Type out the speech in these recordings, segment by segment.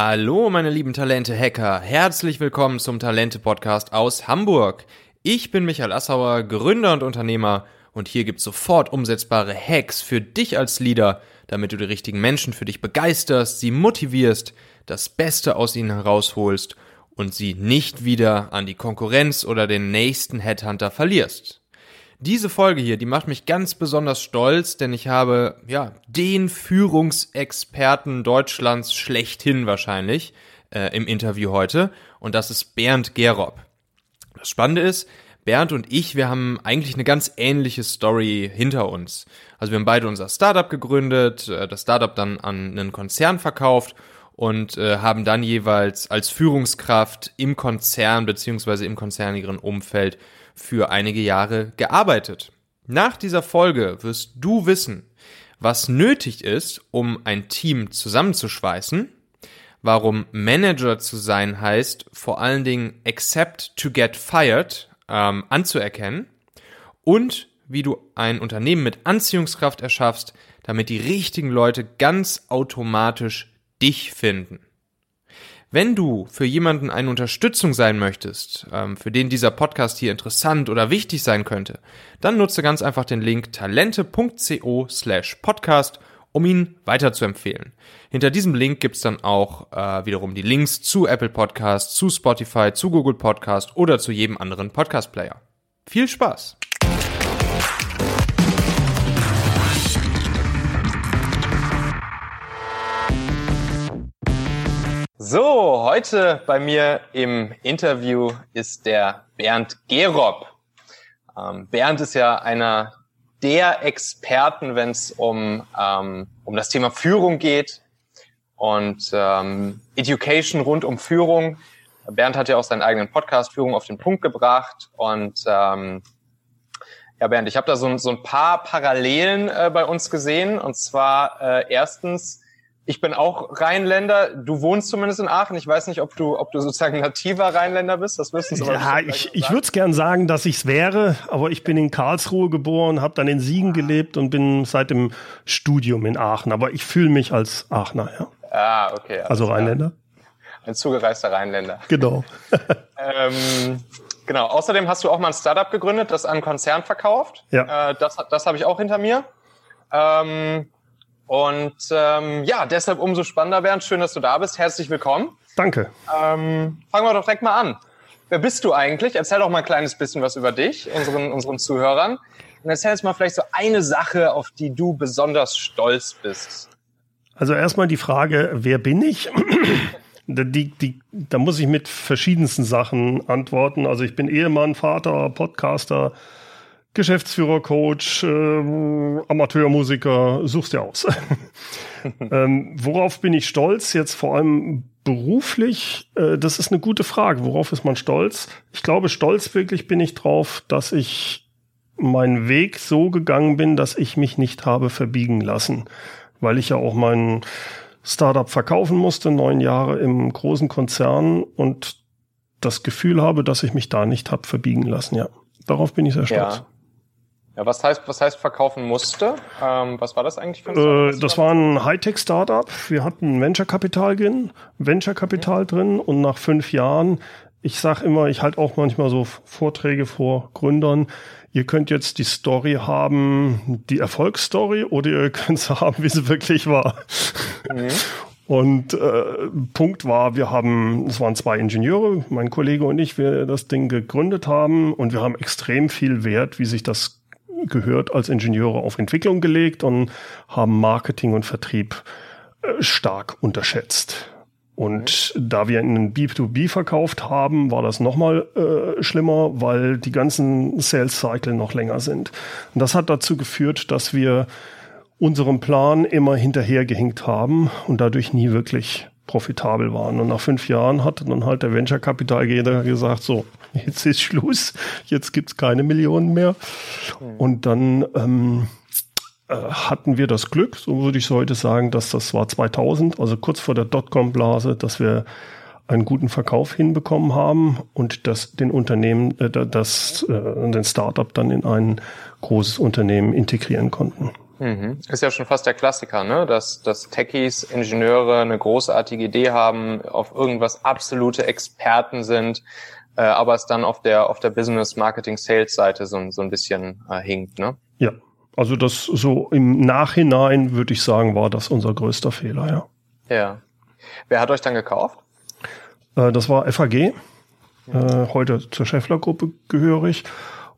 Hallo, meine lieben Talente-Hacker. Herzlich willkommen zum Talente-Podcast aus Hamburg. Ich bin Michael Assauer, Gründer und Unternehmer und hier gibt's sofort umsetzbare Hacks für dich als Leader, damit du die richtigen Menschen für dich begeisterst, sie motivierst, das Beste aus ihnen herausholst und sie nicht wieder an die Konkurrenz oder den nächsten Headhunter verlierst. Diese Folge hier, die macht mich ganz besonders stolz, denn ich habe, ja, den Führungsexperten Deutschlands schlechthin wahrscheinlich äh, im Interview heute und das ist Bernd Gerob. Das Spannende ist, Bernd und ich, wir haben eigentlich eine ganz ähnliche Story hinter uns. Also wir haben beide unser Startup gegründet, äh, das Startup dann an einen Konzern verkauft und äh, haben dann jeweils als Führungskraft im Konzern beziehungsweise im konzernigen Umfeld für einige Jahre gearbeitet. Nach dieser Folge wirst du wissen, was nötig ist, um ein Team zusammenzuschweißen, warum Manager zu sein heißt, vor allen Dingen accept to get fired ähm, anzuerkennen und wie du ein Unternehmen mit Anziehungskraft erschaffst, damit die richtigen Leute ganz automatisch dich finden. Wenn du für jemanden eine Unterstützung sein möchtest, ähm, für den dieser Podcast hier interessant oder wichtig sein könnte, dann nutze ganz einfach den Link talente.co slash podcast, um ihn weiterzuempfehlen. Hinter diesem Link gibt's dann auch äh, wiederum die Links zu Apple Podcast, zu Spotify, zu Google Podcast oder zu jedem anderen Podcast-Player. Viel Spaß! So, heute bei mir im Interview ist der Bernd Gerob. Ähm, Bernd ist ja einer der Experten, wenn es um, ähm, um das Thema Führung geht und ähm, Education rund um Führung. Bernd hat ja auch seinen eigenen Podcast Führung auf den Punkt gebracht und ähm, ja, Bernd, ich habe da so, so ein paar Parallelen äh, bei uns gesehen und zwar äh, erstens ich bin auch Rheinländer. Du wohnst zumindest in Aachen. Ich weiß nicht, ob du, ob du sozusagen nativer Rheinländer bist. Das wissen Sie Ja, ich, ich würde es gern sagen, dass ich es wäre, aber ich bin in Karlsruhe geboren, habe dann in Siegen gelebt und bin seit dem Studium in Aachen. Aber ich fühle mich als Aachener, ja. Ah, okay. Also Rheinländer. Ein zugereister Rheinländer. Genau. ähm, genau. Außerdem hast du auch mal ein Startup gegründet, das an Konzern verkauft. Ja. Äh, das das habe ich auch hinter mir. Ähm, und ähm, ja, deshalb umso spannender, Bernd. Schön, dass du da bist. Herzlich willkommen. Danke. Ähm, fangen wir doch direkt mal an. Wer bist du eigentlich? Erzähl doch mal ein kleines bisschen was über dich, unseren, unseren Zuhörern. Und erzähl jetzt mal vielleicht so eine Sache, auf die du besonders stolz bist. Also erstmal die Frage, wer bin ich? Die, die, da muss ich mit verschiedensten Sachen antworten. Also ich bin Ehemann, Vater, Podcaster, Geschäftsführer, Coach, äh, Amateurmusiker, suchst dir aus. ähm, worauf bin ich stolz? Jetzt vor allem beruflich, äh, das ist eine gute Frage. Worauf ist man stolz? Ich glaube, stolz wirklich bin ich drauf, dass ich meinen Weg so gegangen bin, dass ich mich nicht habe verbiegen lassen, weil ich ja auch mein Startup verkaufen musste, neun Jahre im großen Konzern und das Gefühl habe, dass ich mich da nicht habe verbiegen lassen. Ja, darauf bin ich sehr stolz. Ja. Ja, was heißt, was heißt verkaufen musste? Ähm, was war das eigentlich für ein äh, Das war ein Hightech-Startup. Wir hatten Venture-Kapital drin, Venture-Kapital mhm. drin und nach fünf Jahren, ich sag immer, ich halte auch manchmal so Vorträge vor Gründern, ihr könnt jetzt die Story haben, die Erfolgsstory, oder ihr könnt sie haben, wie sie wirklich war. Mhm. Und äh, Punkt war, wir haben, es waren zwei Ingenieure, mein Kollege und ich, wir das Ding gegründet haben und wir haben extrem viel Wert, wie sich das gehört als Ingenieure auf Entwicklung gelegt und haben Marketing und Vertrieb äh, stark unterschätzt. Und da wir in B2B verkauft haben, war das nochmal äh, schlimmer, weil die ganzen Sales Cycle noch länger sind. Und das hat dazu geführt, dass wir unserem Plan immer hinterhergehinkt haben und dadurch nie wirklich profitabel waren. Und nach fünf Jahren hat dann halt der Venture Kapitalgeber gesagt, so, jetzt ist Schluss, jetzt gibt's keine Millionen mehr. Mhm. Und dann ähm, äh, hatten wir das Glück, so würde ich es heute sagen, dass das war 2000, also kurz vor der Dotcom-Blase, dass wir einen guten Verkauf hinbekommen haben und das den Unternehmen, äh, das äh, den Startup dann in ein großes Unternehmen integrieren konnten. Mhm. Ist ja schon fast der Klassiker, ne? Dass, dass Techies, Ingenieure eine großartige Idee haben, auf irgendwas absolute Experten sind, äh, aber es dann auf der auf der Business Marketing Sales Seite so, so ein bisschen äh, hinkt, ne? Ja, also das so im Nachhinein würde ich sagen, war das unser größter Fehler, ja. Ja. Wer hat euch dann gekauft? Äh, das war FAG, äh, heute zur Scheffler-Gruppe gehörig.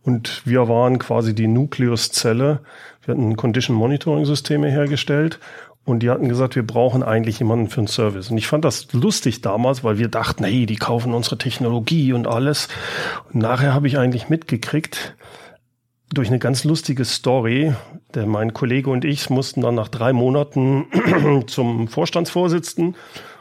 Und wir waren quasi die Nucleus-Zelle. Wir hatten Condition Monitoring Systeme hergestellt und die hatten gesagt, wir brauchen eigentlich jemanden für einen Service. Und ich fand das lustig damals, weil wir dachten, hey, die kaufen unsere Technologie und alles. Und nachher habe ich eigentlich mitgekriegt, durch eine ganz lustige Story, der mein Kollege und ich mussten dann nach drei Monaten zum Vorstandsvorsitzenden.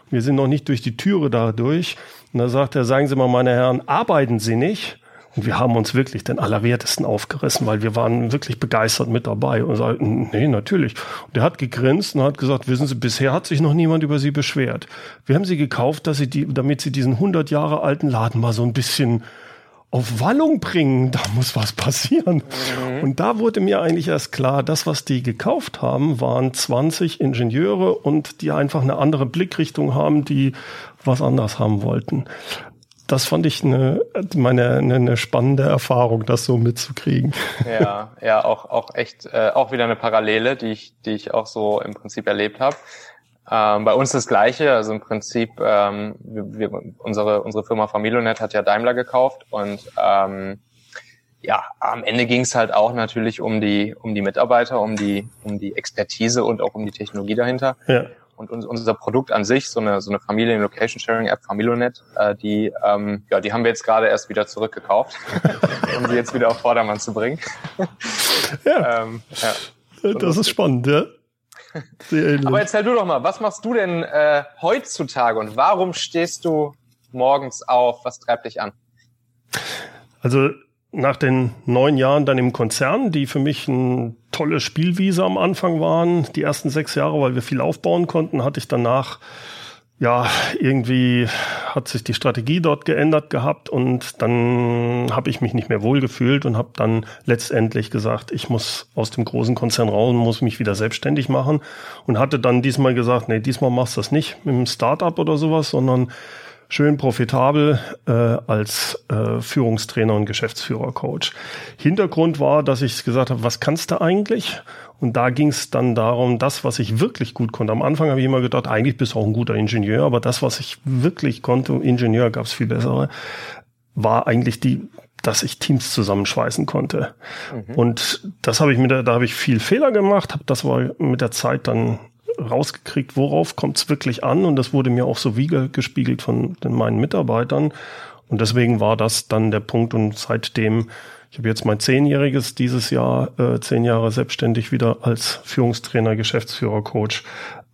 Wir sind noch nicht durch die Türe da durch. Und da sagt er, sagen Sie mal, meine Herren, arbeiten Sie nicht? Und wir haben uns wirklich den Allerwertesten aufgerissen, weil wir waren wirklich begeistert mit dabei und sagten, nee, natürlich. Und er hat gegrinst und hat gesagt, wissen Sie, bisher hat sich noch niemand über Sie beschwert. Wir haben Sie gekauft, dass Sie die, damit Sie diesen 100 Jahre alten Laden mal so ein bisschen auf Wallung bringen, da muss was passieren. Mhm. Und da wurde mir eigentlich erst klar, das, was die gekauft haben, waren 20 Ingenieure und die einfach eine andere Blickrichtung haben, die was anders haben wollten das fand ich eine, meine, eine, eine spannende Erfahrung, das so mitzukriegen. Ja, ja, auch, auch echt, äh, auch wieder eine Parallele, die ich, die ich auch so im Prinzip erlebt habe. Ähm, bei uns das Gleiche, also im Prinzip, ähm, wir, wir, unsere, unsere Firma Familionet hat ja Daimler gekauft und ähm, ja, am Ende ging es halt auch natürlich um die, um die Mitarbeiter, um die, um die Expertise und auch um die Technologie dahinter. Ja und unser Produkt an sich, so eine, so eine Familien-Location-Sharing-App, Familonet, äh, die, ähm, ja, die haben wir jetzt gerade erst wieder zurückgekauft, um sie jetzt wieder auf Vordermann zu bringen. ja. ähm, ja. So das ist spannend, ja. Aber erzähl du doch mal, was machst du denn äh, heutzutage und warum stehst du morgens auf? Was treibt dich an? Also nach den neun Jahren dann im Konzern, die für mich ein tolle Spielwiese am Anfang waren, die ersten sechs Jahre, weil wir viel aufbauen konnten, hatte ich danach ja, irgendwie hat sich die Strategie dort geändert gehabt und dann habe ich mich nicht mehr wohlgefühlt und habe dann letztendlich gesagt, ich muss aus dem großen Konzern raus und muss mich wieder selbstständig machen und hatte dann diesmal gesagt, nee, diesmal machst du das nicht mit einem Startup oder sowas, sondern schön profitabel äh, als äh, Führungstrainer und Geschäftsführercoach. Hintergrund war, dass ich gesagt habe, was kannst du eigentlich? Und da ging es dann darum, das, was ich wirklich gut konnte. Am Anfang habe ich immer gedacht, eigentlich bist du auch ein guter Ingenieur, aber das, was ich wirklich konnte, Ingenieur gab es viel bessere, war eigentlich die, dass ich Teams zusammenschweißen konnte. Mhm. Und das habe ich mit der, da habe ich viel Fehler gemacht, habe das war mit der Zeit dann rausgekriegt, worauf kommt es wirklich an. Und das wurde mir auch so gespiegelt von meinen Mitarbeitern. Und deswegen war das dann der Punkt. Und seitdem, ich habe jetzt mein Zehnjähriges dieses Jahr, äh, zehn Jahre selbstständig wieder als Führungstrainer, Geschäftsführer, Coach.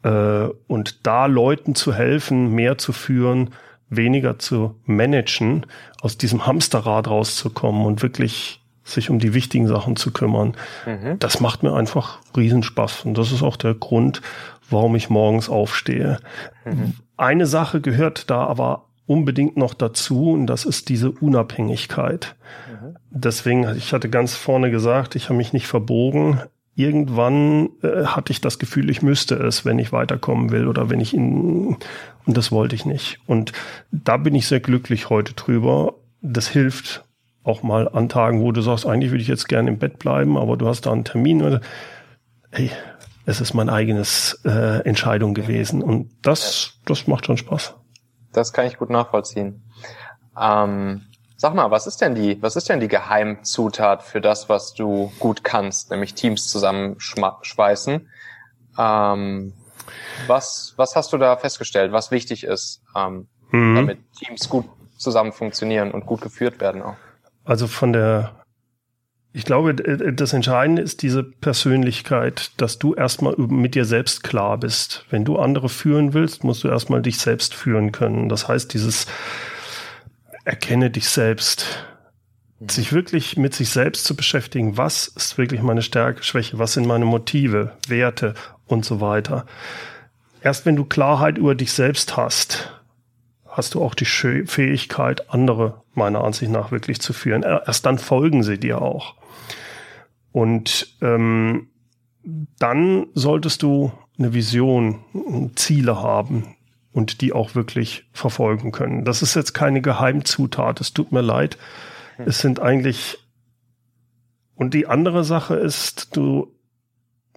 Äh, und da Leuten zu helfen, mehr zu führen, weniger zu managen, aus diesem Hamsterrad rauszukommen und wirklich sich um die wichtigen Sachen zu kümmern. Mhm. Das macht mir einfach Riesenspaß. Und das ist auch der Grund, warum ich morgens aufstehe. Mhm. Eine Sache gehört da aber unbedingt noch dazu und das ist diese Unabhängigkeit. Mhm. Deswegen, ich hatte ganz vorne gesagt, ich habe mich nicht verbogen. Irgendwann äh, hatte ich das Gefühl, ich müsste es, wenn ich weiterkommen will oder wenn ich ihn, und das wollte ich nicht. Und da bin ich sehr glücklich heute drüber. Das hilft auch mal an Tagen, wo du sagst, eigentlich würde ich jetzt gerne im Bett bleiben, aber du hast da einen Termin. Hey, es ist mein eigenes äh, Entscheidung gewesen. Und das, das macht schon Spaß. Das kann ich gut nachvollziehen. Ähm, sag mal, was ist denn die, was ist denn die Geheimzutat für das, was du gut kannst, nämlich Teams zusammenschweißen? Ähm, was, was hast du da festgestellt, was wichtig ist, ähm, mhm. damit Teams gut zusammen funktionieren und gut geführt werden auch? Also von der ich glaube, das Entscheidende ist diese Persönlichkeit, dass du erstmal mit dir selbst klar bist. Wenn du andere führen willst, musst du erstmal dich selbst führen können. Das heißt, dieses erkenne dich selbst. Sich wirklich mit sich selbst zu beschäftigen. Was ist wirklich meine Stärke, Schwäche? Was sind meine Motive, Werte und so weiter? Erst wenn du Klarheit über dich selbst hast, hast du auch die Fähigkeit, andere meiner Ansicht nach wirklich zu führen. Erst dann folgen sie dir auch. Und ähm, dann solltest du eine Vision, Ziele haben und die auch wirklich verfolgen können. Das ist jetzt keine Geheimzutat, es tut mir leid. Es sind eigentlich und die andere Sache ist, du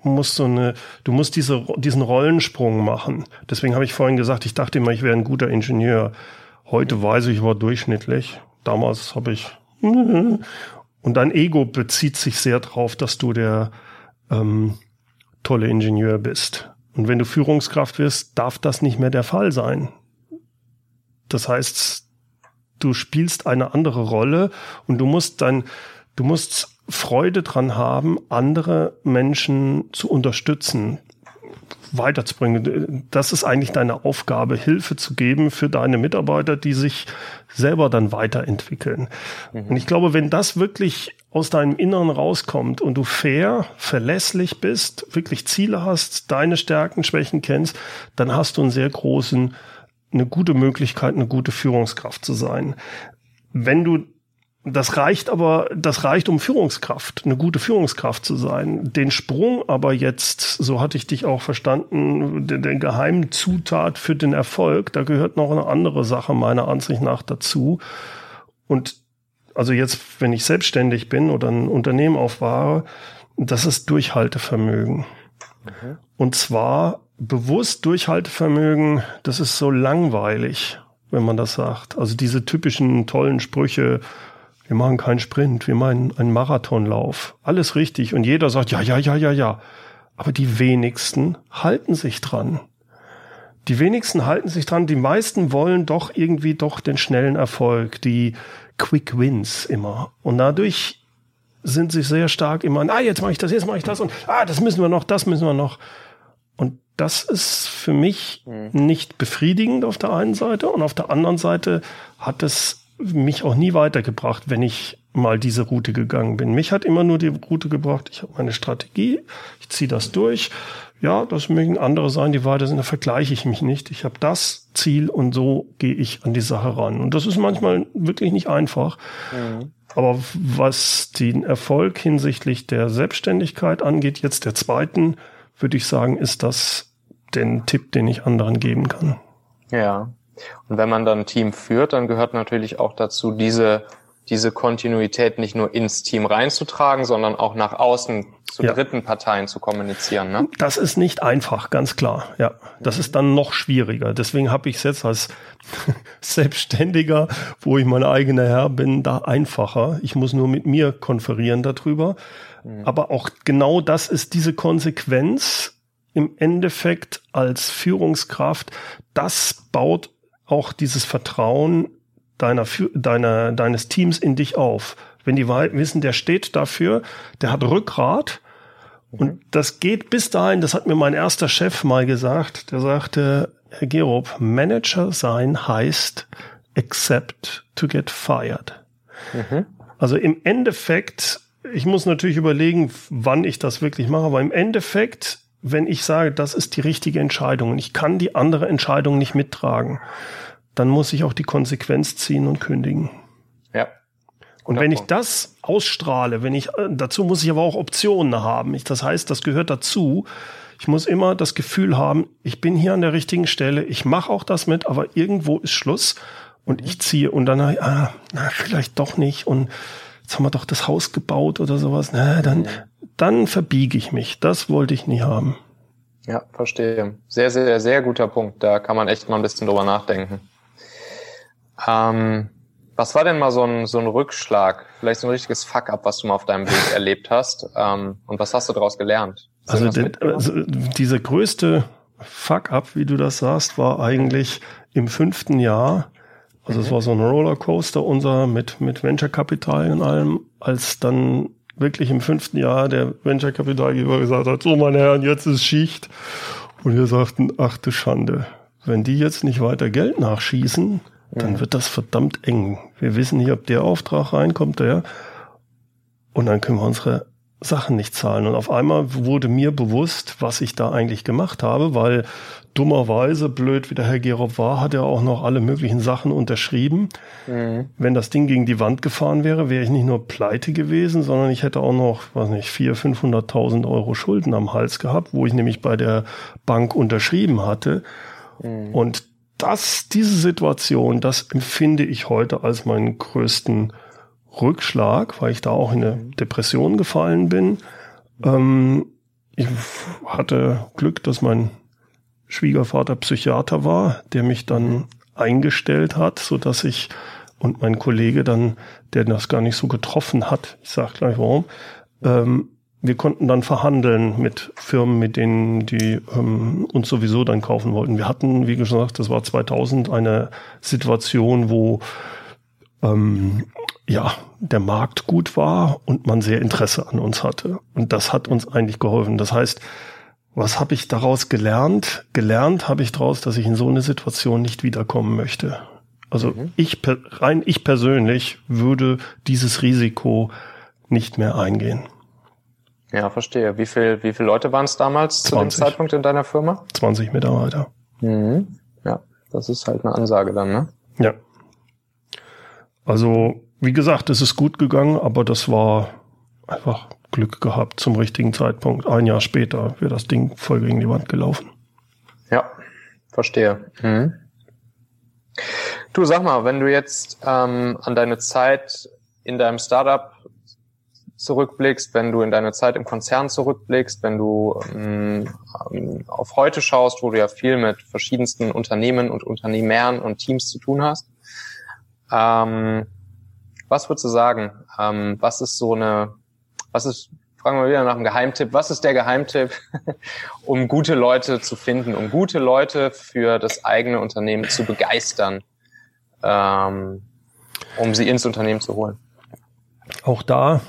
musst so eine, du musst diese, diesen Rollensprung machen. Deswegen habe ich vorhin gesagt, ich dachte immer, ich wäre ein guter Ingenieur. Heute weiß ich, ich war durchschnittlich. Damals habe ich und dein Ego bezieht sich sehr darauf, dass du der ähm, tolle Ingenieur bist. Und wenn du Führungskraft wirst, darf das nicht mehr der Fall sein. Das heißt, du spielst eine andere Rolle und du musst dann, du musst Freude dran haben, andere Menschen zu unterstützen, weiterzubringen. Das ist eigentlich deine Aufgabe, Hilfe zu geben für deine Mitarbeiter, die sich selber dann weiterentwickeln. Mhm. Und ich glaube, wenn das wirklich aus deinem Inneren rauskommt und du fair, verlässlich bist, wirklich Ziele hast, deine Stärken, Schwächen kennst, dann hast du einen sehr großen, eine gute Möglichkeit, eine gute Führungskraft zu sein. Wenn du das reicht aber, das reicht, um Führungskraft, eine gute Führungskraft zu sein. Den Sprung aber jetzt, so hatte ich dich auch verstanden, der, der geheimen Zutat für den Erfolg, da gehört noch eine andere Sache meiner Ansicht nach dazu. Und also jetzt, wenn ich selbstständig bin oder ein Unternehmen aufwahre, das ist Durchhaltevermögen. Mhm. Und zwar bewusst Durchhaltevermögen, das ist so langweilig, wenn man das sagt. Also diese typischen tollen Sprüche, wir machen keinen Sprint, wir machen einen Marathonlauf. Alles richtig. Und jeder sagt, ja, ja, ja, ja, ja. Aber die wenigsten halten sich dran. Die wenigsten halten sich dran. Die meisten wollen doch irgendwie doch den schnellen Erfolg, die Quick Wins immer. Und dadurch sind sie sehr stark immer, ah, jetzt mache ich das, jetzt mache ich das und ah, das müssen wir noch, das müssen wir noch. Und das ist für mich mhm. nicht befriedigend auf der einen Seite und auf der anderen Seite hat es mich auch nie weitergebracht, wenn ich mal diese Route gegangen bin. Mich hat immer nur die Route gebracht, ich habe meine Strategie, ich ziehe das durch. Ja, das mögen andere sein, die weiter sind, da vergleiche ich mich nicht. Ich habe das Ziel und so gehe ich an die Sache ran. Und das ist manchmal wirklich nicht einfach. Mhm. Aber was den Erfolg hinsichtlich der Selbstständigkeit angeht, jetzt der zweiten, würde ich sagen, ist das den Tipp, den ich anderen geben kann. Ja, und wenn man dann ein Team führt, dann gehört natürlich auch dazu, diese, diese Kontinuität nicht nur ins Team reinzutragen, sondern auch nach außen zu ja. dritten Parteien zu kommunizieren. Ne? Das ist nicht einfach, ganz klar. Ja, das ist dann noch schwieriger. Deswegen habe ich es jetzt als Selbstständiger, wo ich mein eigener Herr bin, da einfacher. Ich muss nur mit mir konferieren darüber. Mhm. Aber auch genau das ist diese Konsequenz im Endeffekt als Führungskraft. Das baut auch dieses Vertrauen deiner, deiner, deines Teams in dich auf. Wenn die wissen, der steht dafür, der hat Rückgrat. Und mhm. das geht bis dahin, das hat mir mein erster Chef mal gesagt, der sagte, Herr Gerob, Manager sein heißt accept to get fired. Mhm. Also im Endeffekt, ich muss natürlich überlegen, wann ich das wirklich mache, aber im Endeffekt, wenn ich sage, das ist die richtige Entscheidung und ich kann die andere Entscheidung nicht mittragen, dann muss ich auch die Konsequenz ziehen und kündigen. Ja. Und wenn ich das ausstrahle, wenn ich, äh, dazu muss ich aber auch Optionen haben. Ich, das heißt, das gehört dazu. Ich muss immer das Gefühl haben, ich bin hier an der richtigen Stelle, ich mache auch das mit, aber irgendwo ist Schluss und ich ziehe und dann, ah, na, vielleicht doch nicht und jetzt haben wir doch das Haus gebaut oder sowas, na, dann, dann verbiege ich mich. Das wollte ich nie haben. Ja, verstehe. Sehr, sehr, sehr guter Punkt. Da kann man echt mal ein bisschen drüber nachdenken. Ähm, was war denn mal so ein, so ein Rückschlag, vielleicht so ein richtiges Fuck-up, was du mal auf deinem Weg erlebt hast? Ähm, und was hast du daraus gelernt? Also, den, also diese größte Fuck-up, wie du das sagst, war eigentlich im fünften Jahr. Also mhm. es war so ein Rollercoaster unser mit, mit Venture Capital und allem, als dann wirklich im fünften Jahr der Venture Capitalgeber gesagt hat, so meine Herren, jetzt ist Schicht. Und wir sagten, ach du Schande, wenn die jetzt nicht weiter Geld nachschießen, dann wird das verdammt eng. Wir wissen nicht, ob der Auftrag reinkommt, der. Und dann können wir unsere Sachen nicht zahlen. Und auf einmal wurde mir bewusst, was ich da eigentlich gemacht habe, weil dummerweise, blöd wie der Herr Gerob war, hat er auch noch alle möglichen Sachen unterschrieben. Mhm. Wenn das Ding gegen die Wand gefahren wäre, wäre ich nicht nur pleite gewesen, sondern ich hätte auch noch, weiß nicht, 400.000, 500.000 Euro Schulden am Hals gehabt, wo ich nämlich bei der Bank unterschrieben hatte. Mhm. Und das, diese Situation, das empfinde ich heute als meinen größten Rückschlag, weil ich da auch in eine Depression gefallen bin. Ähm, ich hatte Glück, dass mein Schwiegervater Psychiater war, der mich dann eingestellt hat, so dass ich und mein Kollege dann, der das gar nicht so getroffen hat, ich sag gleich warum, ähm, wir konnten dann verhandeln mit Firmen, mit denen die ähm, uns sowieso dann kaufen wollten. Wir hatten, wie gesagt, das war 2000 eine Situation, wo ähm, ja der Markt gut war und man sehr Interesse an uns hatte. Und das hat uns eigentlich geholfen. Das heißt, was habe ich daraus gelernt? Gelernt habe ich daraus, dass ich in so eine Situation nicht wiederkommen möchte. Also mhm. ich rein ich persönlich würde dieses Risiko nicht mehr eingehen. Ja, verstehe. Wie viel, wie viele Leute waren es damals 20. zu dem Zeitpunkt in deiner Firma? 20 Mitarbeiter. Mhm. Ja, das ist halt eine Ansage dann, ne? Ja. Also, wie gesagt, es ist gut gegangen, aber das war einfach Glück gehabt zum richtigen Zeitpunkt. Ein Jahr später wäre das Ding voll gegen die Wand gelaufen. Ja, verstehe. Mhm. Du sag mal, wenn du jetzt ähm, an deine Zeit in deinem Startup zurückblickst, wenn du in deine Zeit im Konzern zurückblickst, wenn du ähm, auf heute schaust, wo du ja viel mit verschiedensten Unternehmen und Unternehmern und Teams zu tun hast, ähm, was würdest du sagen? Ähm, was ist so eine was ist, fragen wir wieder nach einem Geheimtipp, was ist der Geheimtipp, um gute Leute zu finden, um gute Leute für das eigene Unternehmen zu begeistern, ähm, um sie ins Unternehmen zu holen? Auch da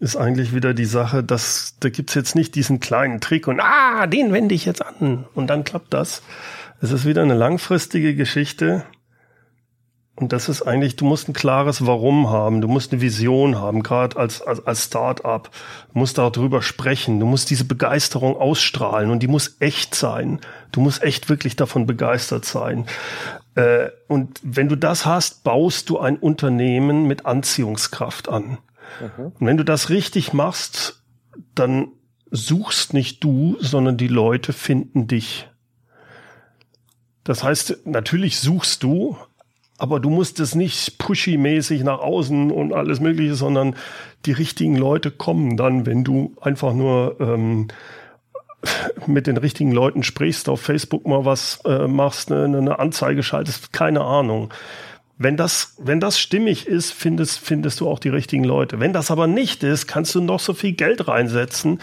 ist eigentlich wieder die Sache, dass da gibt's jetzt nicht diesen kleinen Trick und ah, den wende ich jetzt an und dann klappt das. Es ist wieder eine langfristige Geschichte und das ist eigentlich, du musst ein klares Warum haben, du musst eine Vision haben, gerade als, als, als Start-up. Du musst darüber sprechen, du musst diese Begeisterung ausstrahlen und die muss echt sein. Du musst echt wirklich davon begeistert sein. Äh, und wenn du das hast, baust du ein Unternehmen mit Anziehungskraft an. Mhm. Und wenn du das richtig machst, dann suchst nicht du, sondern die Leute finden dich. Das heißt, natürlich suchst du, aber du musst es nicht pushy-mäßig nach außen und alles Mögliche, sondern die richtigen Leute kommen dann, wenn du einfach nur ähm, mit den richtigen Leuten sprichst, auf Facebook mal was äh, machst, eine, eine Anzeige schaltest, keine Ahnung. Wenn das, wenn das stimmig ist, findest, findest du auch die richtigen Leute. Wenn das aber nicht ist, kannst du noch so viel Geld reinsetzen.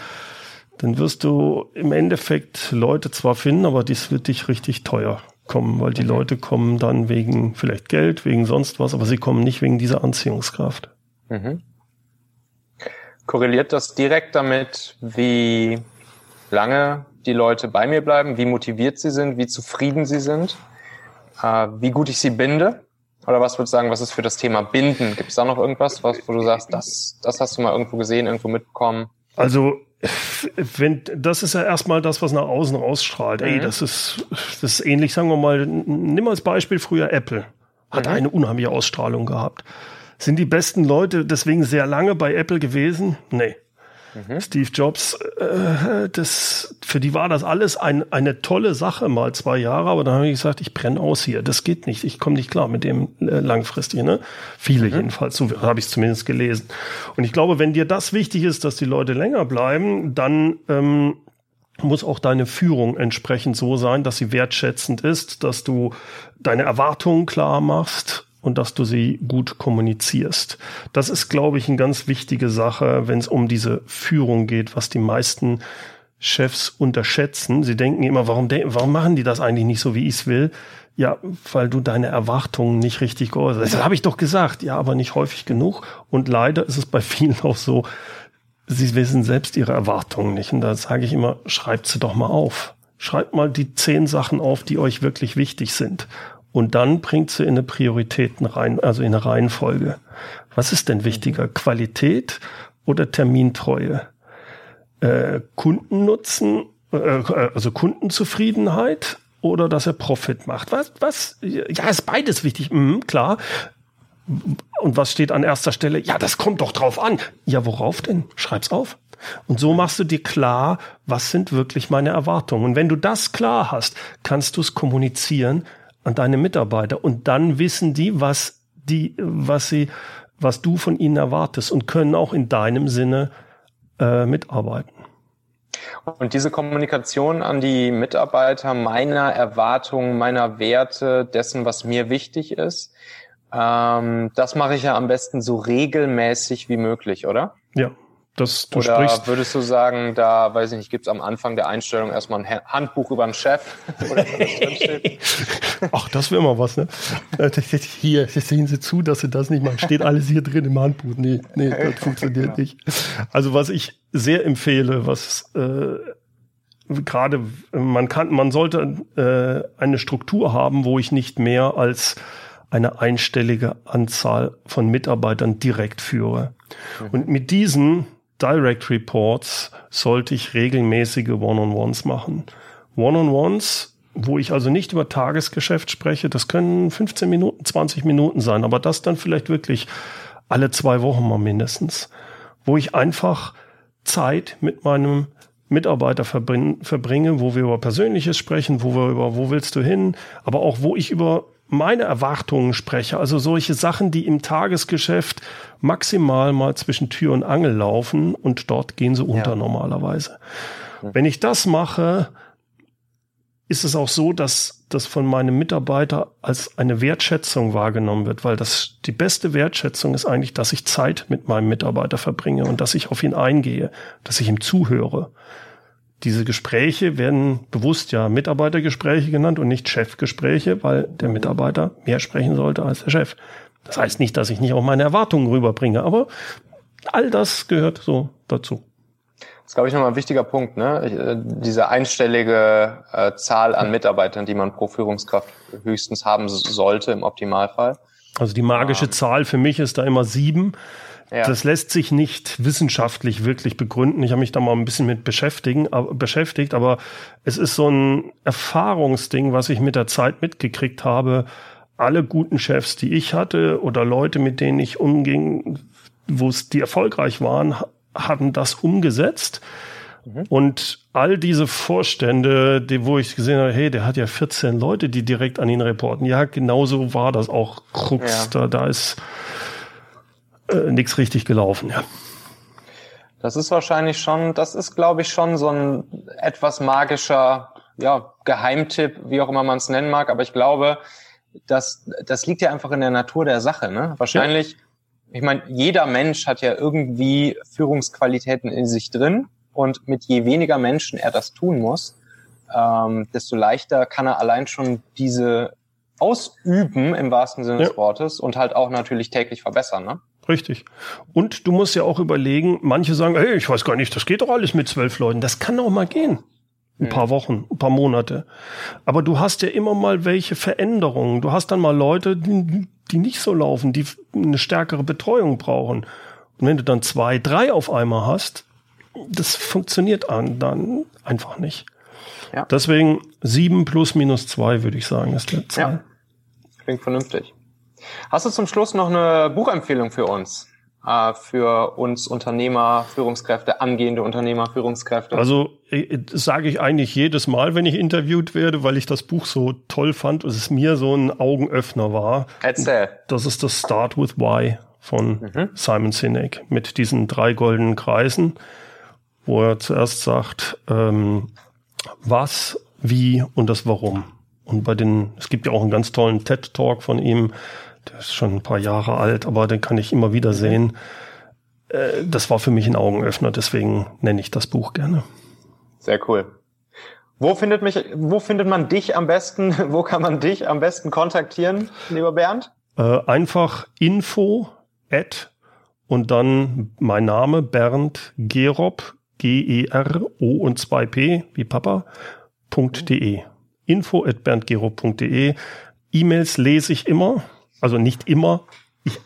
Dann wirst du im Endeffekt Leute zwar finden, aber dies wird dich richtig teuer kommen, weil die. Leute kommen dann wegen vielleicht Geld, wegen sonst was, aber sie kommen nicht wegen dieser Anziehungskraft. Mhm. Korreliert das direkt damit, wie lange die Leute bei mir bleiben, wie motiviert sie sind, wie zufrieden sie sind, äh, wie gut ich sie binde? Oder was würdest du sagen, was ist für das Thema Binden? Gibt es da noch irgendwas, was, wo du sagst, das, das hast du mal irgendwo gesehen, irgendwo mitbekommen? Also wenn, das ist ja erstmal das, was nach außen rausstrahlt. Mhm. Ey, das ist, das ist ähnlich, sagen wir mal, nimm als Beispiel früher Apple. Hat mhm. eine unheimliche Ausstrahlung gehabt. Sind die besten Leute deswegen sehr lange bei Apple gewesen? Nee. Mhm. Steve Jobs, äh, das, für die war das alles ein, eine tolle Sache, mal zwei Jahre, aber dann habe ich gesagt, ich brenne aus hier. Das geht nicht. Ich komme nicht klar mit dem äh, langfristig. Ne? Viele mhm. jedenfalls, so habe ich zumindest gelesen. Und ich glaube, wenn dir das wichtig ist, dass die Leute länger bleiben, dann ähm, muss auch deine Führung entsprechend so sein, dass sie wertschätzend ist, dass du deine Erwartungen klar machst und dass du sie gut kommunizierst. Das ist, glaube ich, eine ganz wichtige Sache, wenn es um diese Führung geht, was die meisten Chefs unterschätzen. Sie denken immer, warum, warum machen die das eigentlich nicht so, wie ich es will? Ja, weil du deine Erwartungen nicht richtig geäußert hast. Das habe ich doch gesagt. Ja, aber nicht häufig genug. Und leider ist es bei vielen auch so, sie wissen selbst ihre Erwartungen nicht. Und da sage ich immer, schreibt sie doch mal auf. Schreibt mal die zehn Sachen auf, die euch wirklich wichtig sind. Und dann bringt sie in eine Prioritäten rein, also in eine Reihenfolge. Was ist denn wichtiger? Qualität oder Termintreue? äh, Kundennutzen, äh, äh, also Kundenzufriedenheit oder dass er Profit macht? Was, was? Ja, ist beides wichtig. Mhm, klar. Und was steht an erster Stelle? Ja, das kommt doch drauf an. Ja, worauf denn? Schreib's auf. Und so machst du dir klar, was sind wirklich meine Erwartungen. Und wenn du das klar hast, kannst du es kommunizieren an deine Mitarbeiter. Und dann wissen die, was die, was sie, was du von ihnen erwartest und können auch in deinem Sinne äh, mitarbeiten. Und diese Kommunikation an die Mitarbeiter meiner Erwartungen, meiner Werte, dessen, was mir wichtig ist, ähm, das mache ich ja am besten so regelmäßig wie möglich, oder? Ja, das, du Oder sprichst. würdest du sagen, da, weiß ich nicht, gibt es am Anfang der Einstellung erstmal ein Handbuch über den Chef? Ach, das wäre mal was, ne? Äh, hier, sehen Sie zu, dass Sie das nicht machen. Steht alles hier drin im Handbuch. Nee, nee, das funktioniert genau. nicht. Also was ich sehr empfehle, was äh, gerade man kann, man sollte äh, eine Struktur haben, wo ich nicht mehr als eine einstellige Anzahl von Mitarbeitern direkt führe. Mhm. Und mit diesen Direct Reports sollte ich regelmäßige One-on-Ones machen. One-on-Ones, wo ich also nicht über Tagesgeschäft spreche, das können 15 Minuten, 20 Minuten sein, aber das dann vielleicht wirklich alle zwei Wochen mal mindestens, wo ich einfach Zeit mit meinem Mitarbeiter verbringe, wo wir über Persönliches sprechen, wo wir über, wo willst du hin, aber auch wo ich über meine Erwartungen spreche, also solche Sachen, die im Tagesgeschäft maximal mal zwischen Tür und Angel laufen und dort gehen sie unter ja. normalerweise. Wenn ich das mache, ist es auch so, dass das von meinem Mitarbeiter als eine Wertschätzung wahrgenommen wird, weil das die beste Wertschätzung ist eigentlich, dass ich Zeit mit meinem Mitarbeiter verbringe und dass ich auf ihn eingehe, dass ich ihm zuhöre. Diese Gespräche werden bewusst ja Mitarbeitergespräche genannt und nicht Chefgespräche, weil der Mitarbeiter mehr sprechen sollte als der Chef. Das heißt nicht, dass ich nicht auch meine Erwartungen rüberbringe, aber all das gehört so dazu. Das ist, glaube ich, nochmal ein wichtiger Punkt, ne? Äh, diese einstellige äh, Zahl an Mitarbeitern, die man pro Führungskraft höchstens haben sollte im Optimalfall. Also die magische ähm. Zahl für mich ist da immer sieben. Ja. Das lässt sich nicht wissenschaftlich wirklich begründen. Ich habe mich da mal ein bisschen mit beschäftigen, äh, beschäftigt, aber es ist so ein Erfahrungsding, was ich mit der Zeit mitgekriegt habe. Alle guten Chefs, die ich hatte oder Leute, mit denen ich umging, wo es die erfolgreich waren, hatten das umgesetzt. Mhm. Und all diese Vorstände, die, wo ich gesehen habe, hey, der hat ja 14 Leute, die direkt an ihn reporten. Ja, genauso war das auch Krux. Ja. Da, da ist äh, nichts richtig gelaufen, ja. Das ist wahrscheinlich schon, das ist, glaube ich, schon so ein etwas magischer, ja, Geheimtipp, wie auch immer man es nennen mag. Aber ich glaube, das, das liegt ja einfach in der Natur der Sache. Ne? Wahrscheinlich, ja. ich meine, jeder Mensch hat ja irgendwie Führungsqualitäten in sich drin. Und mit je weniger Menschen er das tun muss, ähm, desto leichter kann er allein schon diese ausüben im wahrsten Sinne ja. des Wortes und halt auch natürlich täglich verbessern. Ne? Richtig. Und du musst ja auch überlegen, manche sagen, hey, ich weiß gar nicht, das geht doch alles mit zwölf Leuten. Das kann auch mal gehen. Ein paar Wochen, ein paar Monate. Aber du hast ja immer mal welche Veränderungen. Du hast dann mal Leute, die, die nicht so laufen, die eine stärkere Betreuung brauchen. Und wenn du dann zwei, drei auf einmal hast, das funktioniert dann einfach nicht. Ja. Deswegen sieben plus minus zwei, würde ich sagen, ist die Zahl. Ja. Klingt vernünftig. Hast du zum Schluss noch eine Buchempfehlung für uns? Äh, für uns Unternehmer, Führungskräfte, angehende Unternehmer, Führungskräfte? Also äh, das sage ich eigentlich jedes Mal, wenn ich interviewt werde, weil ich das Buch so toll fand und es mir so ein Augenöffner war. Erzähl. Das ist das Start with Why von mhm. Simon Sinek mit diesen drei goldenen Kreisen, wo er zuerst sagt, ähm, was, wie und das Warum. Und bei den, es gibt ja auch einen ganz tollen TED-Talk von ihm, der ist schon ein paar Jahre alt, aber den kann ich immer wieder sehen. Äh, das war für mich ein Augenöffner, deswegen nenne ich das Buch gerne. Sehr cool. Wo findet mich, wo findet man dich am besten? Wo kann man dich am besten kontaktieren, lieber Bernd? Äh, einfach info at und dann mein Name Bernd Gerob, G-E-R-O und 2P wie Papa.de. Info at berndgerob.de. E-Mails lese ich immer, also nicht immer. Ich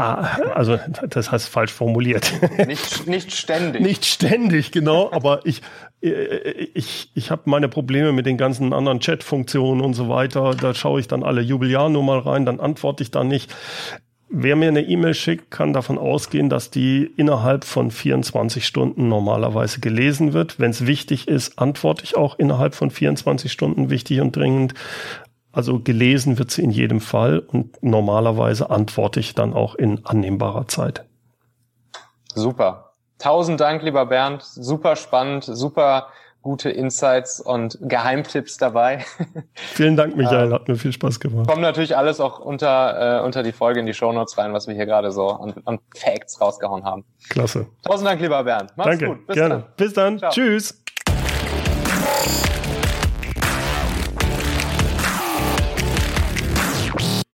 Ah, also das heißt falsch formuliert. Nicht, nicht ständig. nicht ständig, genau. Aber ich, ich, ich habe meine Probleme mit den ganzen anderen Chat-Funktionen und so weiter. Da schaue ich dann alle Jubeljahre nur mal rein, dann antworte ich da nicht. Wer mir eine E-Mail schickt, kann davon ausgehen, dass die innerhalb von 24 Stunden normalerweise gelesen wird. Wenn es wichtig ist, antworte ich auch innerhalb von 24 Stunden wichtig und dringend. Also gelesen wird sie in jedem Fall und normalerweise antworte ich dann auch in annehmbarer Zeit. Super. Tausend Dank, lieber Bernd. Super spannend, super gute Insights und Geheimtipps dabei. Vielen Dank, Michael. Hat mir viel Spaß gemacht. Kommt natürlich alles auch unter, äh, unter die Folge in die Show Notes rein, was wir hier gerade so an, an Facts rausgehauen haben. Klasse. Tausend Dank, lieber Bernd. Mach's Danke. gut. Bis Gerne. Dann. Bis dann. Ciao. Tschüss.